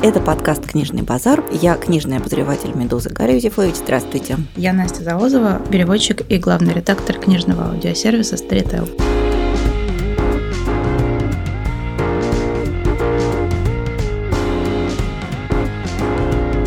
Это подкаст «Книжный базар». Я книжный обозреватель «Медузы» Гарри Юзефович. Здравствуйте. Я Настя Завозова, переводчик и главный редактор книжного аудиосервиса Storytel.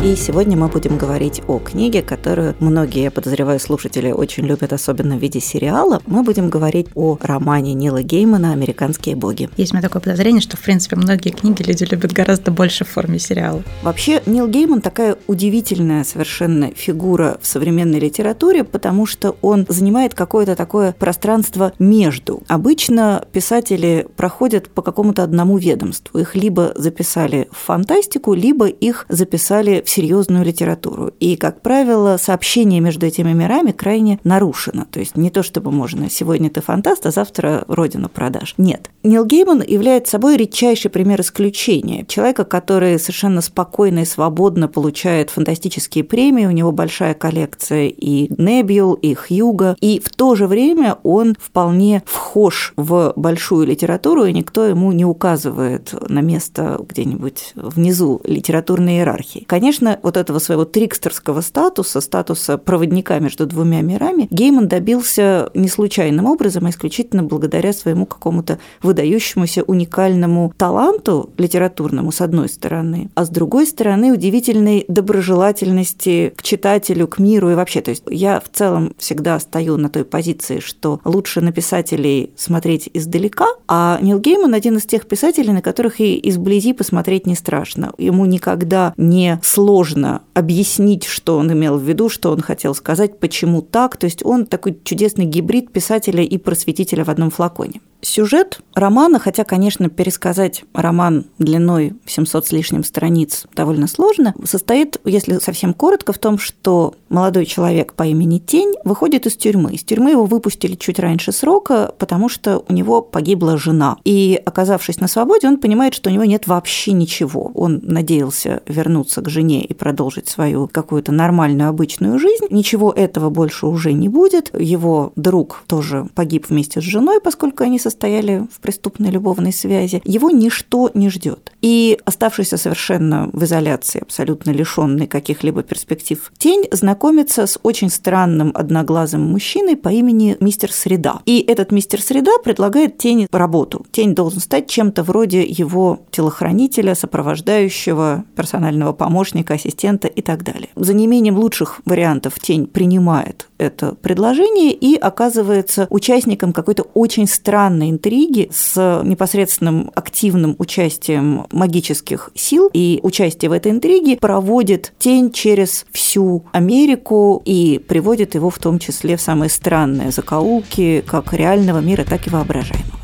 И сегодня мы будем говорить о книге, которую многие, я подозреваю, слушатели очень любят, особенно в виде сериала. Мы будем говорить о романе Нила Геймана «Американские боги». Есть у меня такое подозрение, что, в принципе, многие книги люди любят гораздо больше в форме сериала. Вообще, Нил Гейман такая удивительная совершенно фигура в современной литературе, потому что он занимает какое-то такое пространство между. Обычно писатели проходят по какому-то одному ведомству. Их либо записали в фантастику, либо их записали в серьезную литературу. И, как правило, сообщение между этими мирами крайне нарушено. То есть не то, чтобы можно сегодня ты фантаст, а завтра родину продашь. Нет. Нил Гейман является собой редчайший пример исключения. Человека, который совершенно спокойно и свободно получает фантастические премии, у него большая коллекция и Небюл, и Хьюга, и в то же время он вполне вхож в большую литературу, и никто ему не указывает на место где-нибудь внизу литературной иерархии. Конечно, конечно, вот этого своего трикстерского статуса, статуса проводника между двумя мирами, Гейман добился не случайным образом, а исключительно благодаря своему какому-то выдающемуся уникальному таланту литературному, с одной стороны, а с другой стороны, удивительной доброжелательности к читателю, к миру и вообще. То есть я в целом всегда стою на той позиции, что лучше на писателей смотреть издалека, а Нил Гейман один из тех писателей, на которых и изблизи посмотреть не страшно. Ему никогда не сложно сложно объяснить, что он имел в виду, что он хотел сказать, почему так. То есть он такой чудесный гибрид писателя и просветителя в одном флаконе. Сюжет романа, хотя, конечно, пересказать роман длиной 700 с лишним страниц довольно сложно, состоит, если совсем коротко, в том, что молодой человек по имени Тень выходит из тюрьмы. Из тюрьмы его выпустили чуть раньше срока, потому что у него погибла жена. И, оказавшись на свободе, он понимает, что у него нет вообще ничего. Он надеялся вернуться к жене и продолжить свою какую-то нормальную, обычную жизнь. Ничего этого больше уже не будет. Его друг тоже погиб вместе с женой, поскольку они со состояли в преступной любовной связи, его ничто не ждет. И оставшийся совершенно в изоляции, абсолютно лишенный каких-либо перспектив, тень знакомится с очень странным одноглазым мужчиной по имени мистер Среда. И этот мистер Среда предлагает тени работу. Тень должен стать чем-то вроде его телохранителя, сопровождающего, персонального помощника, ассистента и так далее. За неимением лучших вариантов тень принимает это предложение и оказывается участником какой-то очень странной интриги с непосредственным активным участием магических сил. И участие в этой интриге проводит тень через всю Америку и приводит его в том числе в самые странные закоулки как реального мира, так и воображаемого.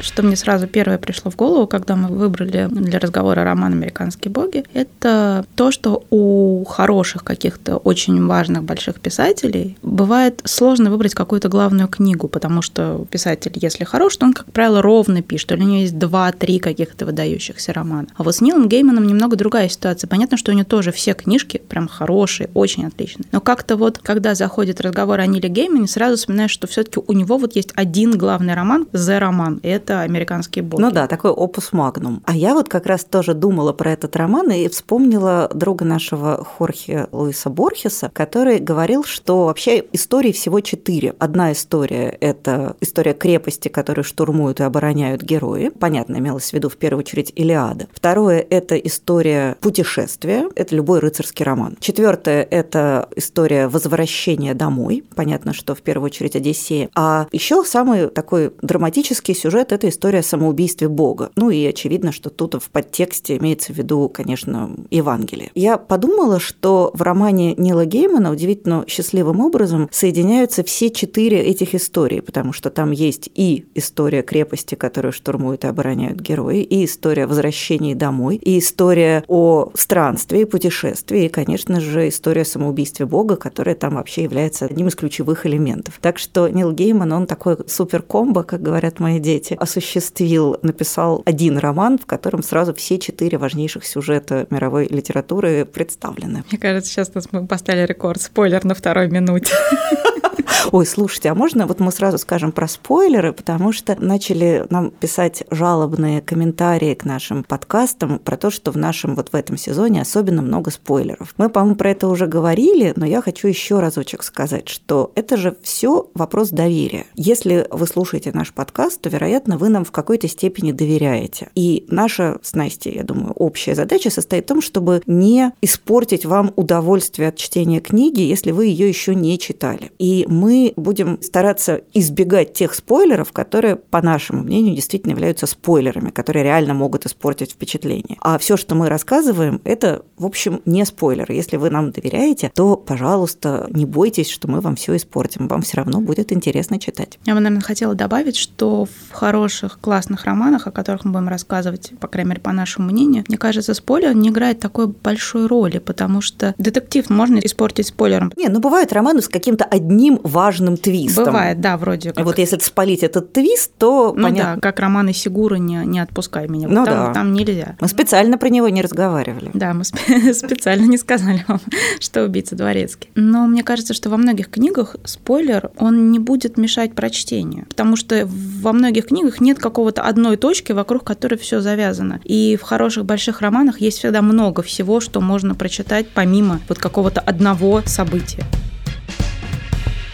Что мне сразу первое пришло в голову, когда мы выбрали для разговора роман «Американские боги», это то, что у хороших каких-то очень важных больших писателей бывает сложно выбрать какую-то главную книгу, потому что писатель, если хорош, то он, как правило, ровно пишет, или у него есть два-три каких-то выдающихся романа. А вот с Нилом Гейманом немного другая ситуация. Понятно, что у него тоже все книжки прям хорошие, очень отличные. Но как-то вот, когда заходит разговор о Ниле Геймане, сразу вспоминаешь, что все таки у него вот есть один главный роман, «The роман», это это американские боги. Ну да, такой опус магнум. А я вот как раз тоже думала про этот роман и вспомнила друга нашего Хорхе Луиса Борхеса, который говорил, что вообще историй всего четыре. Одна история – это история крепости, которую штурмуют и обороняют герои. Понятно, имелось в виду в первую очередь Илиада. Второе – это история путешествия. Это любой рыцарский роман. Четвертое – это история возвращения домой. Понятно, что в первую очередь Одиссея. А еще самый такой драматический сюжет – это история о самоубийстве Бога. Ну и очевидно, что тут в подтексте имеется в виду, конечно, Евангелие. Я подумала, что в романе Нила Геймана удивительно счастливым образом соединяются все четыре этих истории, потому что там есть и история крепости, которую штурмуют и обороняют герои, и история возвращения домой, и история о странстве, путешествии, и, конечно же, история о самоубийстве Бога, которая там вообще является одним из ключевых элементов. Так что Нил Гейман, он такой супер комбо, как говорят мои дети, осуществил, написал один роман, в котором сразу все четыре важнейших сюжета мировой литературы представлены. Мне кажется, сейчас мы поставили рекорд. Спойлер на второй минуте. Ой, слушайте, а можно вот мы сразу скажем про спойлеры, потому что начали нам писать жалобные комментарии к нашим подкастам про то, что в нашем вот в этом сезоне особенно много спойлеров. Мы, по-моему, про это уже говорили, но я хочу еще разочек сказать, что это же все вопрос доверия. Если вы слушаете наш подкаст, то, вероятно, вы нам в какой-то степени доверяете. И наша с Настей, я думаю, общая задача состоит в том, чтобы не испортить вам удовольствие от чтения книги, если вы ее еще не читали. И мы будем стараться избегать тех спойлеров, которые, по нашему мнению, действительно являются спойлерами, которые реально могут испортить впечатление. А все, что мы рассказываем, это, в общем, не спойлеры. Если вы нам доверяете, то, пожалуйста, не бойтесь, что мы вам все испортим. Вам все равно будет интересно читать. Я бы, наверное, хотела добавить, что в хороших, классных романах, о которых мы будем рассказывать, по крайней мере, по нашему мнению, мне кажется, спойлер не играет такой большой роли, потому что детектив можно испортить спойлером. Не, ну бывают романы с каким-то одним важным твистом. Бывает, да, вроде как. Вот если спалить этот твист, то ну понятно. да, как романы Сигура не, не отпускай меня. Ну там, да. там нельзя. Мы специально про него не разговаривали. Да, мы спе- специально не сказали вам, что убийца дворецкий. Но мне кажется, что во многих книгах спойлер, он не будет мешать прочтению, потому что во многих книгах нет какого-то одной точки, вокруг которой все завязано. И в хороших больших романах есть всегда много всего, что можно прочитать помимо вот какого-то одного события.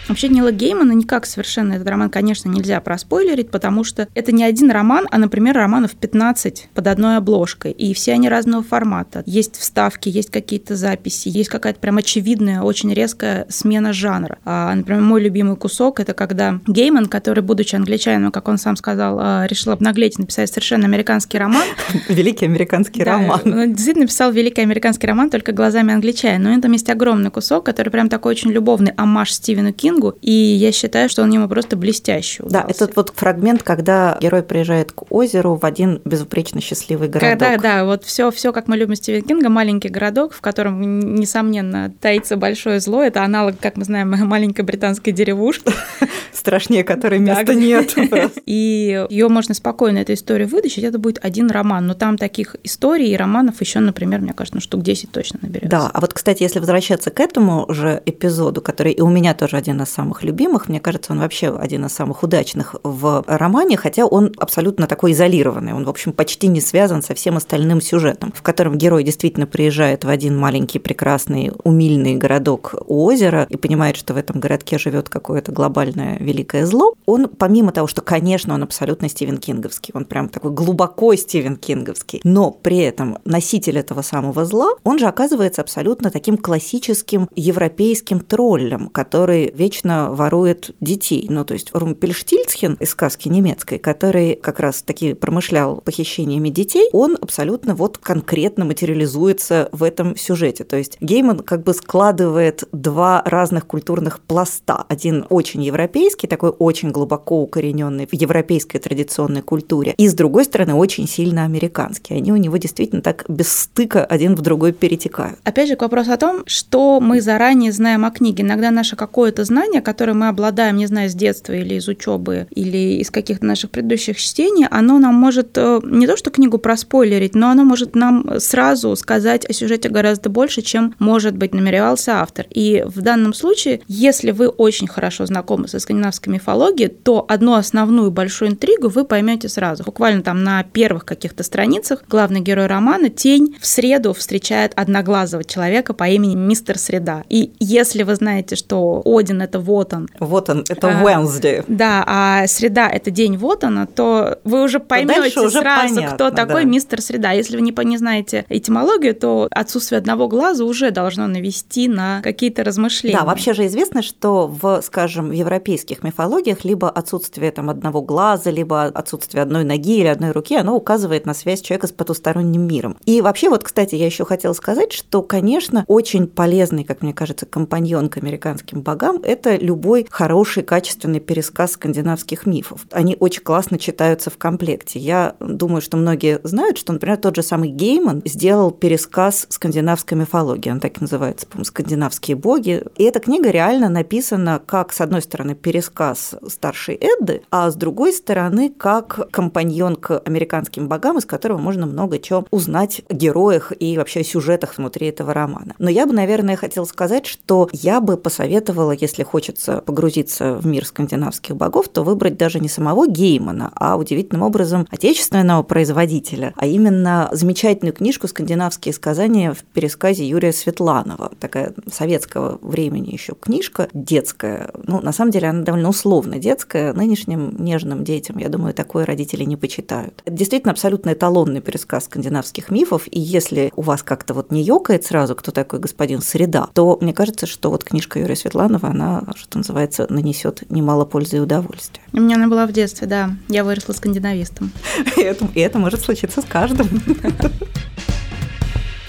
Вообще Нила Геймана никак совершенно этот роман, конечно, нельзя проспойлерить, потому что это не один роман, а, например, романов 15 под одной обложкой. И все они разного формата. Есть вставки, есть какие-то записи, есть какая-то прям очевидная, очень резкая смена жанра. А, например, мой любимый кусок – это когда Гейман, который, будучи англичанином, как он сам сказал, а, решил обнаглеть и написать совершенно американский роман. Великий американский Да, роман. Он действительно написал великий американский роман только глазами англичанина. Но там есть огромный кусок, который прям такой очень любовный амаш Стивену Кингу. И я считаю, что он ему просто блестяще Да, удался. этот вот фрагмент, когда герой приезжает к озеру в один безупречно счастливый городок. Когда, да, вот все, все, как мы любим Стивена Кинга, маленький городок, в котором, несомненно, таится большое зло. Это аналог, как мы знаем, маленькой британской деревушки. Страшнее которой места Да. нет. И ее можно спокойно, эту историю вытащить, это будет один роман. Но там таких историй и романов еще, например, мне кажется, ну, штук 10 точно наберется. Да, а вот, кстати, если возвращаться к этому же эпизоду, который и у меня тоже один из самых любимых, мне кажется, он вообще один из самых удачных в романе, хотя он абсолютно такой изолированный, он, в общем, почти не связан со всем остальным сюжетом, в котором герой действительно приезжает в один маленький, прекрасный, умильный городок у озера и понимает, что в этом городке живет какое-то глобальное великое зло. Он, помимо того, что, конечно, он абсолютно Стивен Кинговский, он прям такой глубоко Стивен Кинговский, но при этом носитель этого самого зла, он же оказывается абсолютно таким классическим европейским троллем, который вечно ворует детей. Ну, то есть Румпельштильцхен из сказки немецкой, который как раз таки промышлял похищениями детей, он абсолютно вот конкретно материализуется в этом сюжете. То есть Гейман как бы складывает два разных культурных пласта. Один очень европейский, такой очень глубоко укорененный в европейской традиционной культуре, и с другой стороны очень сильно американский. Они у него действительно так без стыка один в другой перетекают. Опять же, к вопросу о том, что мы заранее знаем о книге. Иногда наше какое-то знание, которое мы обладаем, не знаю, с детства или из учебы, или из каких-то наших предыдущих чтений, оно нам может э, не то что книгу проспойлерить, но оно может нам сразу сказать о сюжете гораздо больше, чем, может быть, намеревался автор. И в данном случае, если вы очень хорошо знакомы со скандинавской мифологией, то одну основную большую интригу вы поймете сразу. Буквально там на первых каких-то страницах главный герой романа Тень в среду встречает одноглазого человека по имени Мистер Среда. И если вы знаете, что Один это вот он, Вот он, это А, Wednesday. да, а среда это день вот она, то вы уже поймете уже сразу, понятно, кто такой да. мистер среда. Если вы не, не знаете этимологию, то отсутствие одного глаза уже должно навести на какие-то размышления. Да, вообще же известно, что в, скажем, в европейских мифологиях либо отсутствие там одного глаза, либо отсутствие одной ноги или одной руки, оно указывает на связь человека с потусторонним миром. И вообще вот, кстати, я еще хотела сказать, что, конечно, очень полезный, как мне кажется, компаньон к американским богам – это любой хороший, качественный пересказ скандинавских мифов. Они очень классно читаются в комплекте. Я думаю, что многие знают, что, например, тот же самый Гейман сделал пересказ скандинавской мифологии. Он так и называется, по-моему, «Скандинавские боги». И эта книга реально написана как, с одной стороны, пересказ старшей Эдды, а с другой стороны, как компаньон к американским богам, из которого можно много чего узнать о героях и вообще о сюжетах внутри этого романа. Но я бы, наверное, хотела сказать, что я бы посоветовала, если хочется погрузиться в мир скандинавских богов, то выбрать даже не самого Геймана, а удивительным образом отечественного производителя, а именно замечательную книжку «Скандинавские сказания» в пересказе Юрия Светланова. Такая советского времени еще книжка, детская. Ну, на самом деле она довольно условно детская. Нынешним нежным детям, я думаю, такое родители не почитают. Это действительно абсолютно эталонный пересказ скандинавских мифов, и если у вас как-то вот не ёкает сразу, кто такой господин Среда, то мне кажется, что вот книжка Юрия Светланова, она, что называется, нанесет немало пользы и удовольствия. У меня она была в детстве, да. Я выросла скандинавистом. И это, и это может случиться с каждым.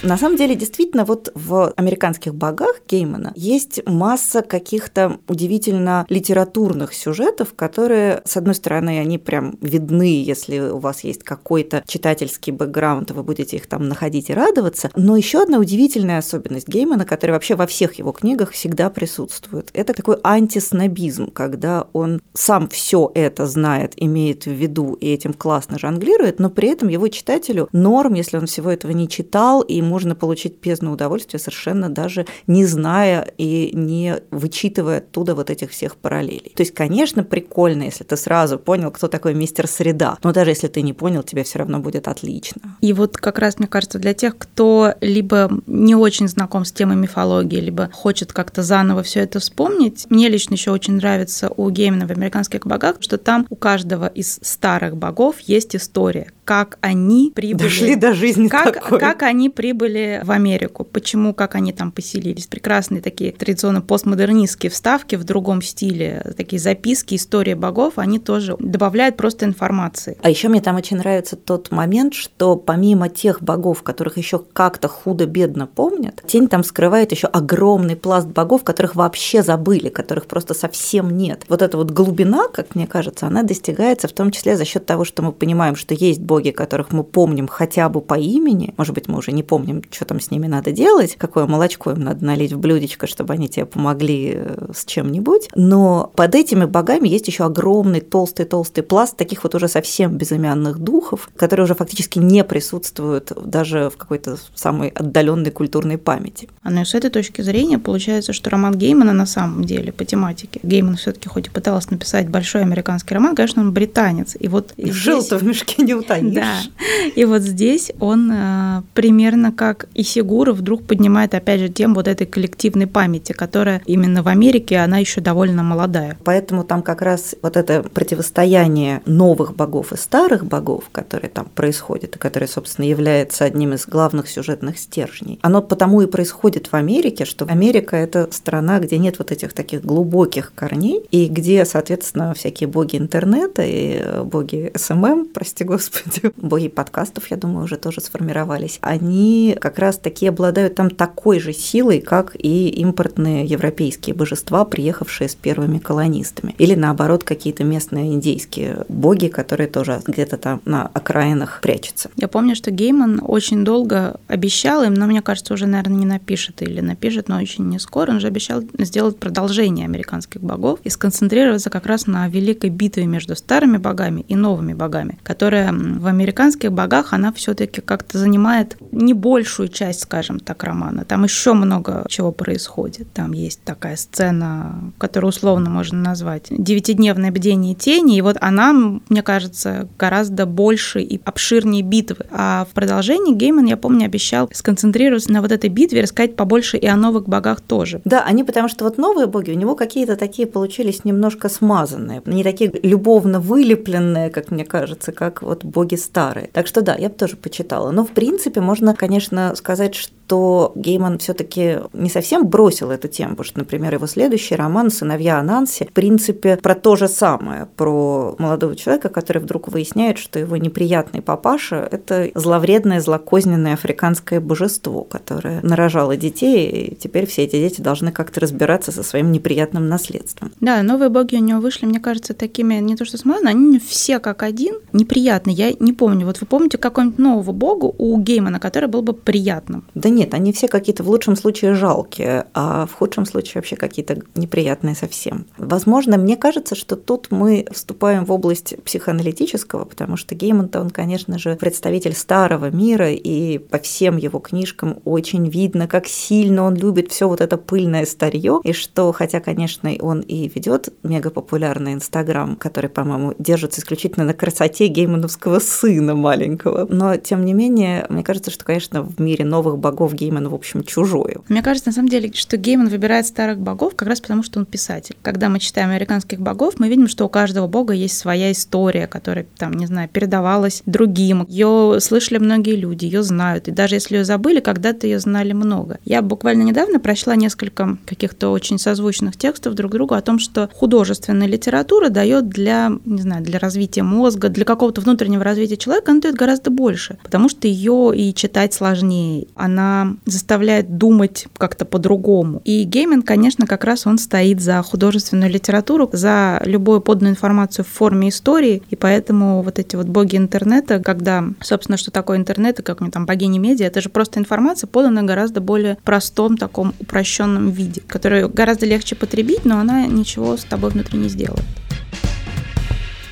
На самом деле, действительно, вот в американских богах Геймана есть масса каких-то удивительно литературных сюжетов, которые, с одной стороны, они прям видны, если у вас есть какой-то читательский бэкграунд, вы будете их там находить и радоваться. Но еще одна удивительная особенность Геймана, которая вообще во всех его книгах всегда присутствует, это такой антиснобизм, когда он сам все это знает, имеет в виду и этим классно жонглирует, но при этом его читателю норм, если он всего этого не читал, и можно получить бездну удовольствия, совершенно даже не зная и не вычитывая оттуда вот этих всех параллелей. То есть, конечно, прикольно, если ты сразу понял, кто такой мистер Среда, но даже если ты не понял, тебе все равно будет отлично. И вот как раз, мне кажется, для тех, кто либо не очень знаком с темой мифологии, либо хочет как-то заново все это вспомнить, мне лично еще очень нравится у Геймена в «Американских богах», что там у каждого из старых богов есть история, как они прибыли. Дошли до жизни как, такой. Как они прибыли в Америку, почему, как они там поселились. Прекрасные такие традиционно постмодернистские вставки в другом стиле, такие записки, истории богов, они тоже добавляют просто информации. А еще мне там очень нравится тот момент, что помимо тех богов, которых еще как-то худо-бедно помнят, тень там скрывает еще огромный пласт богов, которых вообще забыли, которых просто совсем нет. Вот эта вот глубина, как мне кажется, она достигается в том числе за счет того, что мы понимаем, что есть боги боги, которых мы помним хотя бы по имени, может быть, мы уже не помним, что там с ними надо делать, какое молочко им надо налить в блюдечко, чтобы они тебе помогли э, с чем-нибудь, но под этими богами есть еще огромный толстый-толстый пласт таких вот уже совсем безымянных духов, которые уже фактически не присутствуют даже в какой-то самой отдаленной культурной памяти. А ну и с этой точки зрения получается, что роман Геймана на самом деле по тематике. Гейман все-таки хоть и пытался написать большой американский роман, конечно, он британец. И вот шило-то в мешке не утаишь. Да. И вот здесь он э, примерно как Исигуро вдруг поднимает опять же тему вот этой коллективной памяти, которая именно в Америке, она еще довольно молодая. Поэтому там как раз вот это противостояние новых богов и старых богов, которые там происходит, и которое, собственно, является одним из главных сюжетных стержней, оно потому и происходит в Америке, что Америка – это страна, где нет вот этих таких глубоких корней, и где, соответственно, всякие боги интернета и боги SMM, прости господи, боги подкастов, я думаю, уже тоже сформировались, они как раз таки обладают там такой же силой, как и импортные европейские божества, приехавшие с первыми колонистами. Или наоборот, какие-то местные индейские боги, которые тоже где-то там на окраинах прячутся. Я помню, что Гейман очень долго обещал им, но мне кажется, уже, наверное, не напишет или напишет, но очень не скоро. Он же обещал сделать продолжение американских богов и сконцентрироваться как раз на великой битве между старыми богами и новыми богами, которая в американских богах она все-таки как-то занимает не большую часть, скажем так, романа. Там еще много чего происходит. Там есть такая сцена, которую условно можно назвать девятидневное бдение тени. И вот она, мне кажется, гораздо больше и обширнее битвы. А в продолжении Гейман, я помню, обещал сконцентрироваться на вот этой битве, рассказать побольше и о новых богах тоже. Да, они потому что вот новые боги у него какие-то такие получились немножко смазанные, не такие любовно вылепленные, как мне кажется, как вот боги старые. Так что да, я бы тоже почитала. Но в принципе можно, конечно, сказать, что Гейман все-таки не совсем бросил эту тему, потому что, например, его следующий роман «Сыновья Ананси» в принципе про то же самое, про молодого человека, который вдруг выясняет, что его неприятный папаша – это зловредное, злокозненное африканское божество, которое нарожало детей, и теперь все эти дети должны как-то разбираться со своим неприятным наследством. Да, новые боги у него вышли, мне кажется, такими не то что смазаны, они все как один неприятные. Я не помню, вот вы помните какого-нибудь нового бога у Геймана, который был бы приятным? Да нет, они все какие-то в лучшем случае жалкие, а в худшем случае вообще какие-то неприятные совсем. Возможно, мне кажется, что тут мы вступаем в область психоаналитического, потому что Гейман-то он, конечно же, представитель старого мира, и по всем его книжкам очень видно, как сильно он любит все вот это пыльное старье, и что, хотя, конечно, он и ведет мега популярный Инстаграм, который, по-моему, держится исключительно на красоте геймановского сына маленького, но, тем не менее, мне кажется, что, конечно, в мире новых богов Гейман, в общем, чужой. Мне кажется, на самом деле, что Гейман выбирает старых богов как раз потому, что он писатель. Когда мы читаем американских богов, мы видим, что у каждого бога есть своя история, которая, там, не знаю, передавалась другим. Ее слышали многие люди, ее знают. И даже если ее забыли, когда-то ее знали много. Я буквально недавно прочла несколько каких-то очень созвучных текстов друг другу о том, что художественная литература дает для, не знаю, для развития мозга, для какого-то внутреннего развития человека, она дает гораздо больше, потому что ее и читать сложнее. Она заставляет думать как-то по-другому. И Гейман, конечно, как раз он стоит за художественную литературу, за любую поданную информацию в форме истории, и поэтому вот эти вот боги интернета, когда, собственно, что такое интернет и как мы там богини медиа, это же просто информация, поданная гораздо более простом, таком упрощенном виде, которую гораздо легче потребить, но она ничего с тобой внутри не сделает.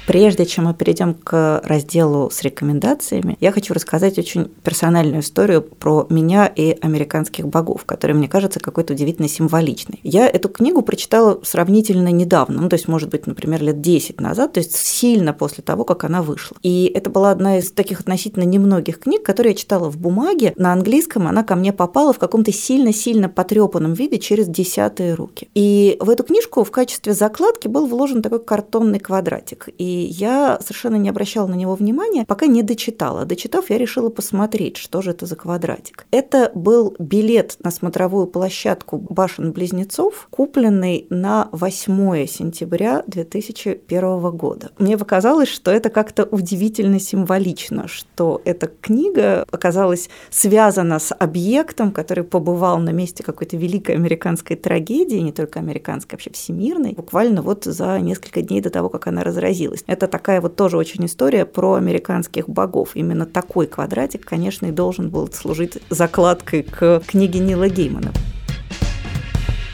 Прежде чем мы перейдем к разделу с рекомендациями, я хочу рассказать очень персональную историю про меня и американских богов, которая мне кажется какой-то удивительно символичной. Я эту книгу прочитала сравнительно недавно, ну, то есть, может быть, например, лет 10 назад, то есть сильно после того, как она вышла. И это была одна из таких относительно немногих книг, которые я читала в бумаге. На английском она ко мне попала в каком-то сильно-сильно потрепанном виде через десятые руки. И в эту книжку в качестве закладки был вложен такой картонный квадратик. И я совершенно не обращала на него внимания, пока не дочитала. Дочитав, я решила посмотреть, что же это за квадратик. Это был билет на смотровую площадку башен-близнецов, купленный на 8 сентября 2001 года. Мне показалось, что это как-то удивительно символично, что эта книга оказалась связана с объектом, который побывал на месте какой-то великой американской трагедии, не только американской, а вообще всемирной, буквально вот за несколько дней до того, как она разразилась. Это такая вот тоже очень история про американских богов. Именно такой квадратик, конечно, и должен был служить закладкой к книге Нила Геймана.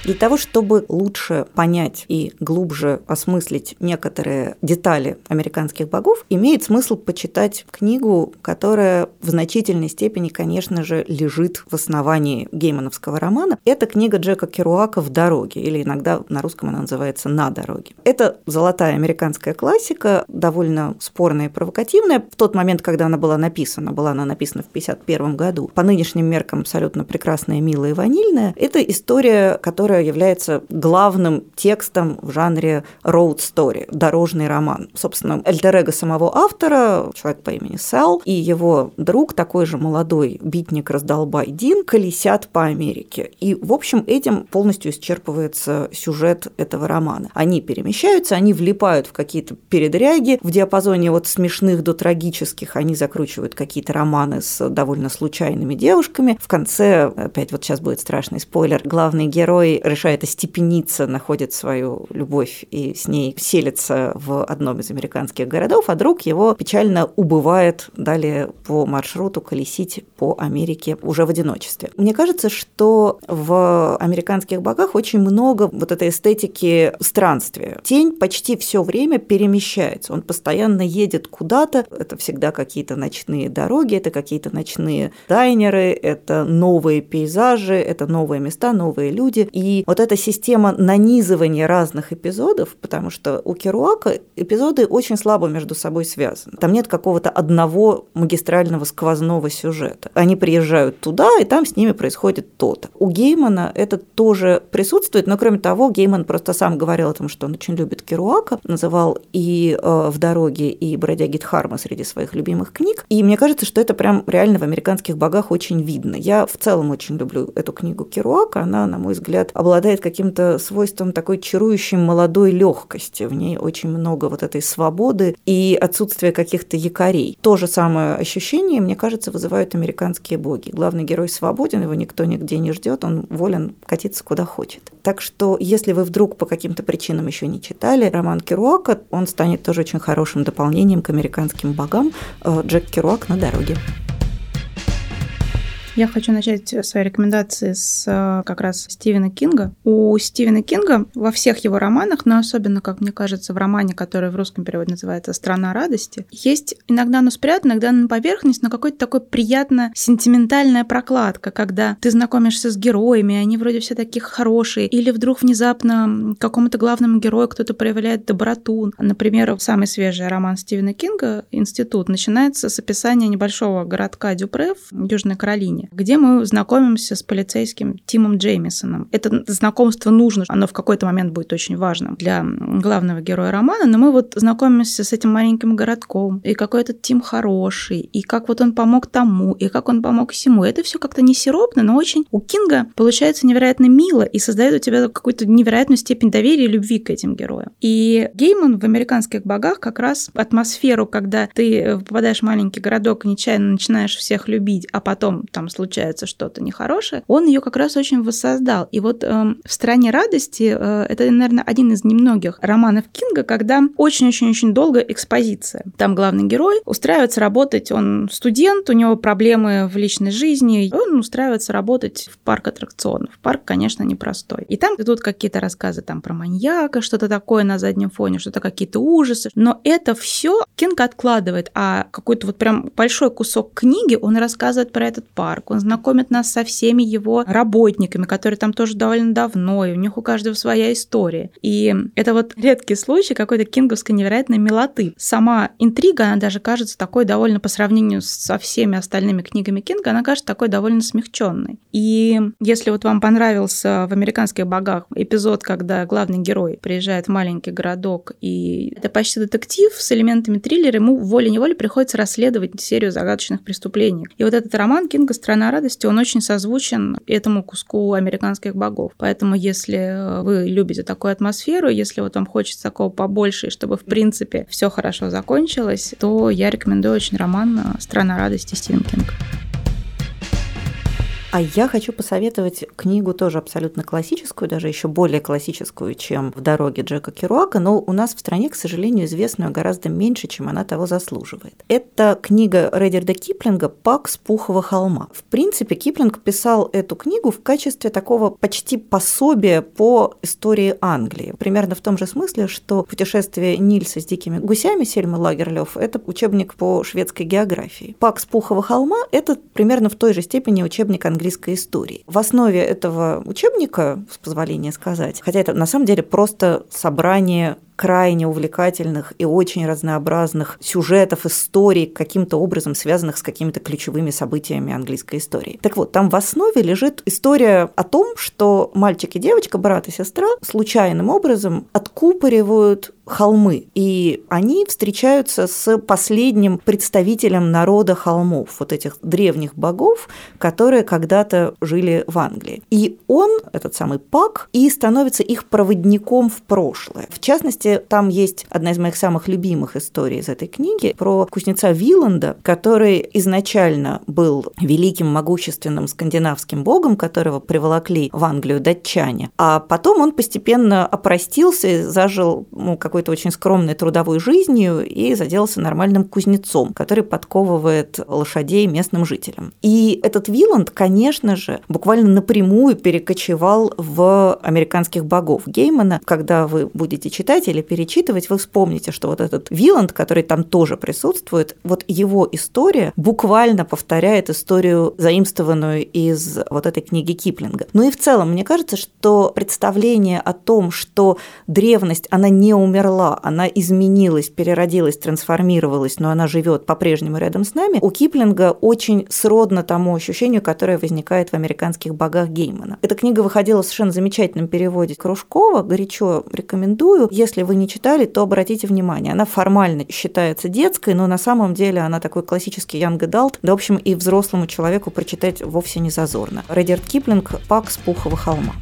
Для того, чтобы лучше понять и глубже осмыслить некоторые детали американских богов, имеет смысл почитать книгу, которая в значительной степени, конечно же, лежит в основании геймановского романа. Это книга Джека Керуака «В дороге», или иногда на русском она называется «На дороге». Это золотая американская классика, довольно спорная и провокативная. В тот момент, когда она была написана, была она написана в 1951 году, по нынешним меркам абсолютно прекрасная, милая и ванильная. Это история, которая которая является главным текстом в жанре road story, дорожный роман. Собственно, альтер самого автора, человек по имени Сэл, и его друг, такой же молодой битник-раздолбай Дин, колесят по Америке. И, в общем, этим полностью исчерпывается сюжет этого романа. Они перемещаются, они влипают в какие-то передряги в диапазоне от смешных до трагических. Они закручивают какие-то романы с довольно случайными девушками. В конце, опять вот сейчас будет страшный спойлер, главный герой решает остепениться, находит свою любовь и с ней селится в одном из американских городов, а друг его печально убывает далее по маршруту колесить по Америке уже в одиночестве. Мне кажется, что в американских богах очень много вот этой эстетики странствия. Тень почти все время перемещается, он постоянно едет куда-то, это всегда какие-то ночные дороги, это какие-то ночные дайнеры, это новые пейзажи, это новые места, новые люди. И вот эта система нанизывания разных эпизодов, потому что у Керуака эпизоды очень слабо между собой связаны. Там нет какого-то одного магистрального сквозного сюжета. Они приезжают туда, и там с ними происходит то-то. У Геймана это тоже присутствует, но кроме того, Гейман просто сам говорил о том, что он очень любит Керуака, называл и э, «В дороге», и «Бродяги Дхарма» среди своих любимых книг. И мне кажется, что это прям реально в «Американских богах» очень видно. Я в целом очень люблю эту книгу Керуака. Она, на мой взгляд, обладает каким-то свойством такой чарующей молодой легкости. В ней очень много вот этой свободы и отсутствия каких-то якорей. То же самое ощущение, мне кажется, вызывают американские боги. Главный герой свободен, его никто нигде не ждет, он волен катиться куда хочет. Так что, если вы вдруг по каким-то причинам еще не читали роман Керуака, он станет тоже очень хорошим дополнением к американским богам. Э, Джек Керуак на дороге. Я хочу начать свои рекомендации с э, как раз Стивена Кинга. У Стивена Кинга во всех его романах, но особенно, как мне кажется, в романе, который в русском переводе называется «Страна радости», есть иногда оно спрятано, иногда на поверхность, но какой-то такой приятно сентиментальная прокладка, когда ты знакомишься с героями, они вроде все такие хорошие, или вдруг внезапно какому-то главному герою кто-то проявляет доброту. Например, самый свежий роман Стивена Кинга «Институт» начинается с описания небольшого городка Дюпре в Южной Каролине, где мы знакомимся с полицейским Тимом Джеймисоном. Это знакомство нужно, оно в какой-то момент будет очень важным для главного героя романа, но мы вот знакомимся с этим маленьким городком, и какой этот Тим хороший, и как вот он помог тому, и как он помог всему. Это все как-то не сиропно, но очень у Кинга получается невероятно мило и создает у тебя какую-то невероятную степень доверия и любви к этим героям. И Гейман в «Американских богах» как раз атмосферу, когда ты попадаешь в маленький городок нечаянно начинаешь всех любить, а потом там случается что-то нехорошее, он ее как раз очень воссоздал. И вот э, в «Стране радости» э, это, наверное, один из немногих романов Кинга, когда очень-очень-очень долго экспозиция. Там главный герой устраивается работать, он студент, у него проблемы в личной жизни, он устраивается работать в парк аттракционов. Парк, конечно, непростой. И там идут какие-то рассказы там про маньяка, что-то такое на заднем фоне, что-то какие-то ужасы. Но это все Кинг откладывает, а какой-то вот прям большой кусок книги он рассказывает про этот парк, он знакомит нас со всеми его работниками, которые там тоже довольно давно, и у них у каждого своя история. И это вот редкий случай какой-то кинговской невероятной милоты. Сама интрига, она даже кажется такой довольно по сравнению со всеми остальными книгами Кинга, она кажется такой довольно смягченной. И если вот вам понравился в «Американских богах» эпизод, когда главный герой приезжает в маленький городок, и это почти детектив с элементами триллера, ему волей-неволей приходится расследовать серию загадочных преступлений. И вот этот роман Кинга «Страна радости», он очень созвучен этому куску «Американских богов». Поэтому если вы любите такую атмосферу, если вот вам хочется такого побольше, чтобы, в принципе, все хорошо закончилось, то я рекомендую очень роман «Страна радости» Стивен Кинг. А я хочу посоветовать книгу тоже абсолютно классическую, даже еще более классическую, чем «В дороге» Джека Керуака, но у нас в стране, к сожалению, известную гораздо меньше, чем она того заслуживает. Это книга Редерда Киплинга «Пак с Пухового холма». В принципе, Киплинг писал эту книгу в качестве такого почти пособия по истории Англии. Примерно в том же смысле, что «Путешествие Нильса с дикими гусями» Сельмы Лагерлёв – это учебник по шведской географии. «Пак с Пухового холма» – это примерно в той же степени учебник английского английской истории. В основе этого учебника, с позволения сказать, хотя это на самом деле просто собрание крайне увлекательных и очень разнообразных сюжетов, историй, каким-то образом связанных с какими-то ключевыми событиями английской истории. Так вот, там в основе лежит история о том, что мальчик и девочка, брат и сестра, случайным образом откупоривают холмы, и они встречаются с последним представителем народа холмов, вот этих древних богов, которые когда-то жили в Англии. И он, этот самый Пак, и становится их проводником в прошлое. В частности, там есть одна из моих самых любимых историй из этой книги про кузнеца Виланда, который изначально был великим, могущественным скандинавским богом, которого приволокли в Англию датчане. А потом он постепенно опростился зажил ну, какой-то очень скромной трудовой жизнью и заделался нормальным кузнецом, который подковывает лошадей местным жителям. И этот Виланд, конечно же, буквально напрямую перекочевал в американских богов Геймана. Когда вы будете читать или перечитывать, вы вспомните, что вот этот Виланд, который там тоже присутствует, вот его история буквально повторяет историю, заимствованную из вот этой книги Киплинга. Ну и в целом, мне кажется, что представление о том, что древность, она не умерла, она изменилась, переродилась, трансформировалась, но она живет по-прежнему рядом с нами, у Киплинга очень сродно тому ощущению, которое возникает в американских богах Геймана. Эта книга выходила в совершенно замечательном переводе Кружкова, горячо рекомендую. Если вы вы не читали, то обратите внимание, она формально считается детской, но на самом деле она такой классический young adult, да, в общем, и взрослому человеку прочитать вовсе не зазорно. Редерт Киплинг «Пак с пухового холма».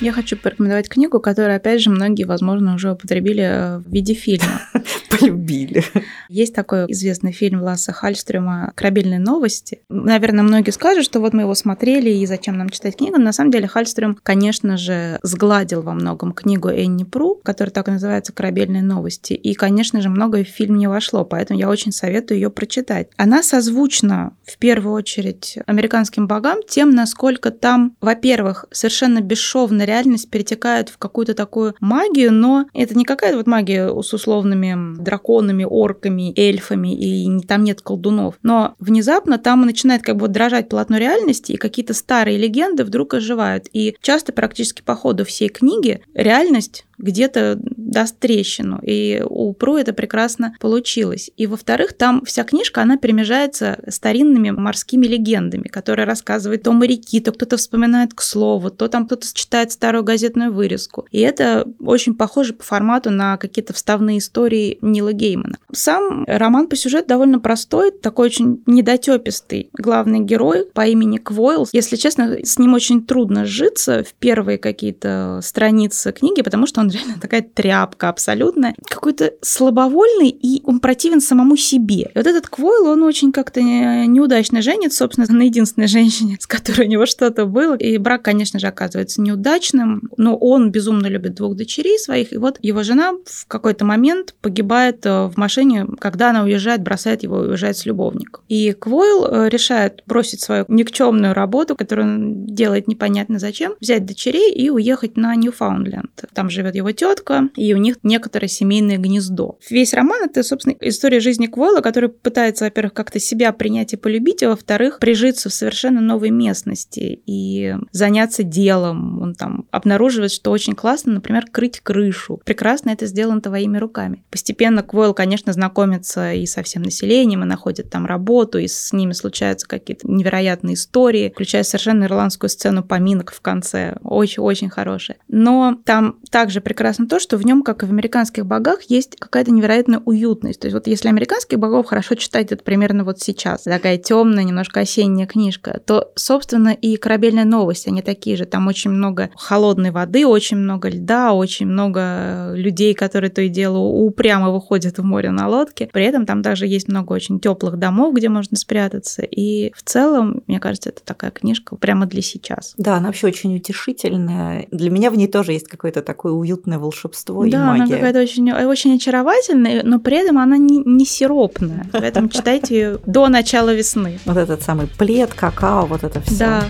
Я хочу порекомендовать книгу, которую, опять же, многие, возможно, уже употребили э, в виде фильма. Полюбили. Есть такой известный фильм Ласса Хальстрюма «Корабельные новости». Наверное, многие скажут, что вот мы его смотрели, и зачем нам читать книгу. На самом деле Хальстрюм, конечно же, сгладил во многом книгу Энни Пру, которая так и называется «Корабельные новости». И, конечно же, многое в фильм не вошло, поэтому я очень советую ее прочитать. Она созвучна, в первую очередь, американским богам тем, насколько там, во-первых, совершенно бесшовно реальность перетекает в какую-то такую магию, но это не какая-то вот магия с условными драконами, орками, эльфами, и там нет колдунов. Но внезапно там начинает как бы дрожать полотно реальности, и какие-то старые легенды вдруг оживают. И часто практически по ходу всей книги реальность где-то даст трещину. И у Пру это прекрасно получилось. И, во-вторых, там вся книжка, она перемежается старинными морскими легендами, которые рассказывают то моряки, то кто-то вспоминает к слову, то там кто-то читает старую газетную вырезку. И это очень похоже по формату на какие-то вставные истории Нила Геймана. Сам роман по сюжету довольно простой, такой очень недотепистый. Главный герой по имени Квойл, если честно, с ним очень трудно сжиться в первые какие-то страницы книги, потому что он реально такая тряпка абсолютная. Какой-то слабовольный, и он противен самому себе. И вот этот Квойл, он очень как-то неудачно женится, собственно, на единственной женщине, с которой у него что-то было. И брак, конечно же, оказывается неудачным, но он безумно любит двух дочерей своих, и вот его жена в какой-то момент погибает э, в машине, когда она уезжает, бросает его уезжает с любовником. И Квойл э, решает бросить свою никчемную работу, которую он делает непонятно зачем, взять дочерей и уехать на Ньюфаундленд. Там живет его тетка, у них некоторое семейное гнездо. Весь роман — это, собственно, история жизни Квойла, который пытается, во-первых, как-то себя принять и полюбить, а во-вторых, прижиться в совершенно новой местности и заняться делом. Он там обнаруживает, что очень классно, например, крыть крышу. Прекрасно это сделано твоими руками. Постепенно Квойл, конечно, знакомится и со всем населением, и находит там работу, и с ними случаются какие-то невероятные истории, включая совершенно ирландскую сцену поминок в конце. Очень-очень хорошая. Но там также прекрасно то, что в нем, как и в американских богах, есть какая-то невероятная уютность. То есть вот если американских богов хорошо читать, это примерно вот сейчас, такая темная, немножко осенняя книжка, то, собственно, и корабельная новость, они такие же. Там очень много холодной воды, очень много льда, очень много людей, которые то и дело упрямо выходят в море на лодке. При этом там также есть много очень теплых домов, где можно спрятаться. И в целом, мне кажется, это такая книжка прямо для сейчас. Да, она вообще очень утешительная. Для меня в ней тоже есть какой-то такой уют уютное волшебство да, и магия. Да, она какая-то очень, очень очаровательная, но при этом она не, не сиропная. Поэтому читайте ее до начала весны. Вот этот самый плед, какао, вот это все. Да.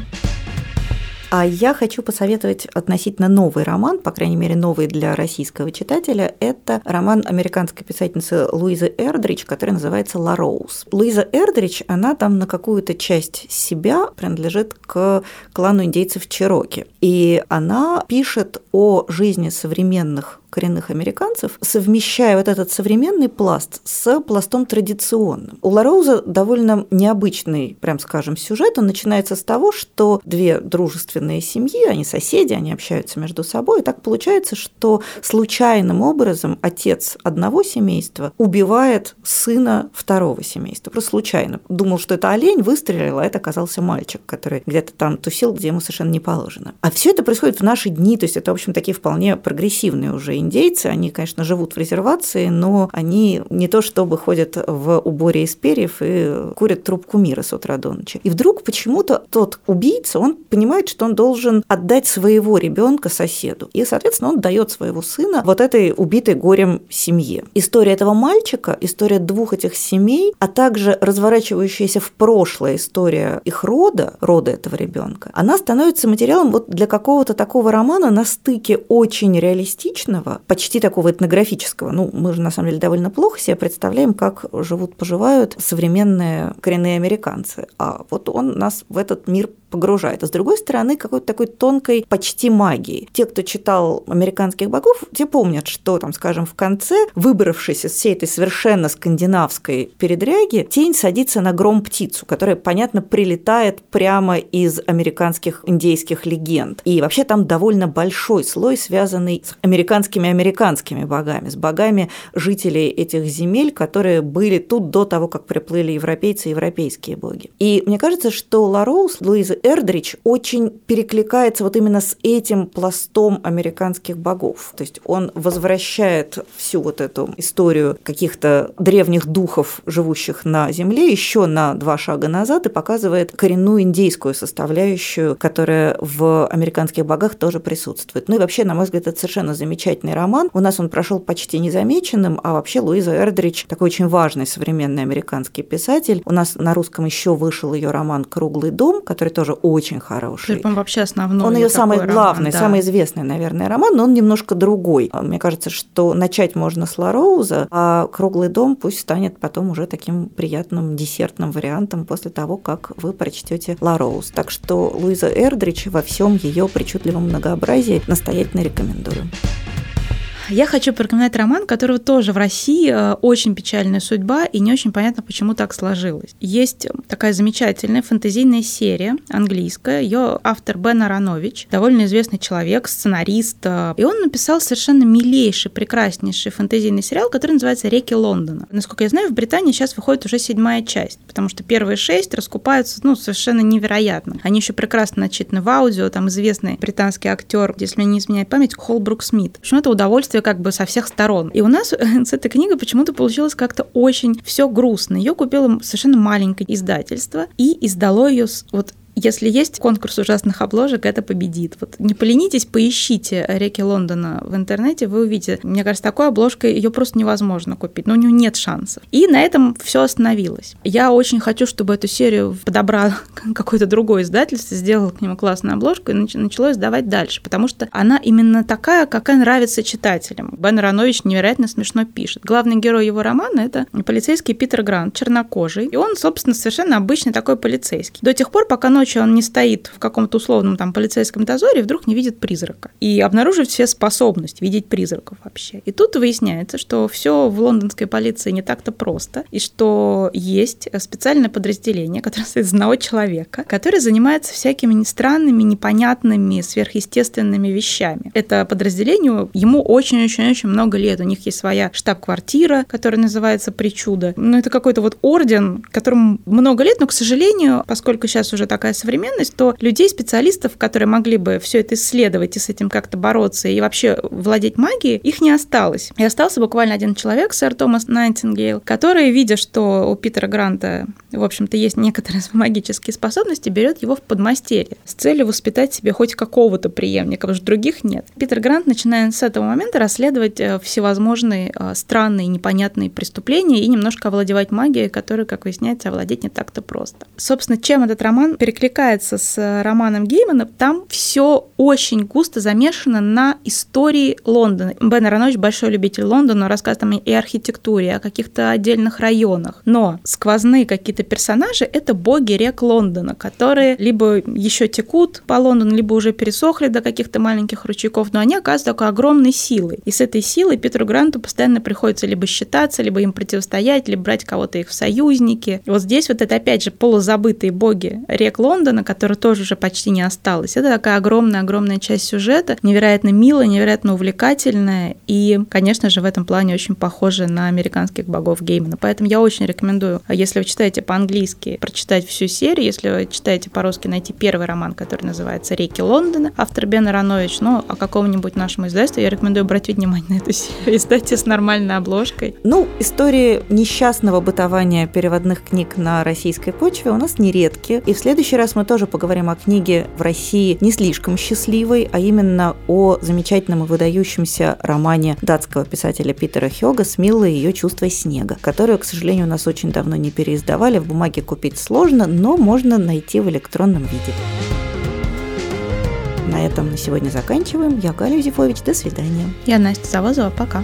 А я хочу посоветовать относительно новый роман, по крайней мере, новый для российского читателя. Это роман американской писательницы Луизы Эрдрич, который называется «Ла Роуз». Луиза Эрдрич, она там на какую-то часть себя принадлежит к клану индейцев Чироки. И она пишет о жизни современных коренных американцев, совмещая вот этот современный пласт с пластом традиционным. У Лароуза довольно необычный, прям скажем, сюжет. Он начинается с того, что две дружественные семьи, они соседи, они общаются между собой, и так получается, что случайным образом отец одного семейства убивает сына второго семейства. Просто случайно. Думал, что это олень, выстрелил, а это оказался мальчик, который где-то там тусил, где ему совершенно не положено. А все это происходит в наши дни, то есть это, в общем, такие вполне прогрессивные уже индейцы, они, конечно, живут в резервации, но они не то чтобы ходят в уборе из перьев и курят трубку мира с утра до ночи. И вдруг почему-то тот убийца, он понимает, что он должен отдать своего ребенка соседу. И, соответственно, он дает своего сына вот этой убитой горем семье. История этого мальчика, история двух этих семей, а также разворачивающаяся в прошлое история их рода, рода этого ребенка, она становится материалом вот для какого-то такого романа на стыке очень реалистичного почти такого этнографического. Ну, мы же на самом деле довольно плохо себе представляем, как живут, поживают современные коренные американцы. А вот он нас в этот мир погружает. А с другой стороны, какой-то такой тонкой почти магии. Те, кто читал «Американских богов», те помнят, что там, скажем, в конце, выбравшись из всей этой совершенно скандинавской передряги, тень садится на гром птицу, которая, понятно, прилетает прямо из американских индейских легенд. И вообще там довольно большой слой, связанный с американским датскими американскими богами, с богами жителей этих земель, которые были тут до того, как приплыли европейцы и европейские боги. И мне кажется, что Лароус, Луиза Эрдрич, очень перекликается вот именно с этим пластом американских богов. То есть он возвращает всю вот эту историю каких-то древних духов, живущих на Земле, еще на два шага назад и показывает коренную индейскую составляющую, которая в американских богах тоже присутствует. Ну и вообще, на мой взгляд, это совершенно замечательный роман. У нас он прошел почти незамеченным, а вообще Луиза Эрдрич такой очень важный современный американский писатель. У нас на русском еще вышел ее роман «Круглый дом», который тоже очень хороший. Он вообще основной. Он ее самый роман, главный, да. самый известный, наверное, роман, но он немножко другой. Мне кажется, что начать можно с Лароуза, а «Круглый дом» пусть станет потом уже таким приятным десертным вариантом после того, как вы прочтете Лароуз. Так что Луиза Эрдрич во всем ее причудливом многообразии настоятельно рекомендую. Я хочу порекомендовать роман, которого тоже в России э, очень печальная судьба, и не очень понятно, почему так сложилось. Есть такая замечательная фэнтезийная серия английская, ее автор Бен Аронович, довольно известный человек, сценарист, э, и он написал совершенно милейший, прекраснейший фэнтезийный сериал, который называется «Реки Лондона». Насколько я знаю, в Британии сейчас выходит уже седьмая часть, потому что первые шесть раскупаются ну, совершенно невероятно. Они еще прекрасно начитаны в аудио, там известный британский актер, если мне не изменяет память, Холбрук Смит. В общем, это удовольствие как бы со всех сторон. И у нас с этой книгой почему-то получилось как-то очень все грустно. Ее купило совершенно маленькое издательство и издало ее вот если есть конкурс ужасных обложек, это победит. Вот не поленитесь, поищите реки Лондона в интернете, вы увидите. Мне кажется, такой обложкой ее просто невозможно купить, но у нее нет шансов. И на этом все остановилось. Я очень хочу, чтобы эту серию подобрал какое-то другое издательство, сделало к нему классную обложку и начало издавать дальше, потому что она именно такая, какая нравится читателям. Бен Ранович невероятно смешно пишет. Главный герой его романа — это полицейский Питер Грант, чернокожий, и он, собственно, совершенно обычный такой полицейский. До тех пор, пока ночью он не стоит в каком-то условном там полицейском дозоре вдруг не видит призрака. И обнаруживает все способность видеть призраков вообще. И тут выясняется, что все в лондонской полиции не так-то просто, и что есть специальное подразделение, которое состоит из одного человека, который занимается всякими странными, непонятными, сверхъестественными вещами. Это подразделению ему очень-очень-очень много лет. У них есть своя штаб-квартира, которая называется «Причуда». Ну, это какой-то вот орден, которому много лет, но, к сожалению, поскольку сейчас уже такая современность, то людей, специалистов, которые могли бы все это исследовать и с этим как-то бороться и вообще владеть магией, их не осталось. И остался буквально один человек, сэр Томас Найтингейл, который, видя, что у Питера Гранта, в общем-то, есть некоторые магические способности, берет его в подмастерье с целью воспитать себе хоть какого-то преемника, потому что других нет. Питер Грант начинает с этого момента расследовать э, всевозможные э, странные, непонятные преступления и немножко овладевать магией, которую, как выясняется, овладеть не так-то просто. Собственно, чем этот роман перекликается перекликается с э, романом Геймана, там все очень густо замешано на истории Лондона. Бен Аронович большой любитель Лондона, рассказывает там и архитектуре, о каких-то отдельных районах. Но сквозные какие-то персонажи — это боги рек Лондона, которые либо еще текут по Лондону, либо уже пересохли до каких-то маленьких ручейков, но они оказываются такой огромной силой. И с этой силой Питеру Гранту постоянно приходится либо считаться, либо им противостоять, либо брать кого-то их в союзники. И вот здесь вот это, опять же, полузабытые боги рек Лондона, Лондона, которой тоже уже почти не осталось. Это такая огромная-огромная часть сюжета, невероятно милая, невероятно увлекательная и, конечно же, в этом плане очень похожа на американских богов Геймана. Поэтому я очень рекомендую, если вы читаете по-английски, прочитать всю серию, если вы читаете по-русски, найти первый роман, который называется «Реки Лондона», автор Бен Аронович, ну, о каком-нибудь нашем издательстве, я рекомендую обратить внимание на эту серию, издайте с нормальной обложкой. Ну, истории несчастного бытования переводных книг на российской почве у нас нередки, и в следующий раз раз мы тоже поговорим о книге в России не слишком счастливой, а именно о замечательном и выдающемся романе датского писателя Питера Хёга «Смилла и ее чувство снега», которую, к сожалению, у нас очень давно не переиздавали, в бумаге купить сложно, но можно найти в электронном виде. На этом на сегодня заканчиваем. Я Галя Юзефович. До свидания. Я Настя Завозова. Пока.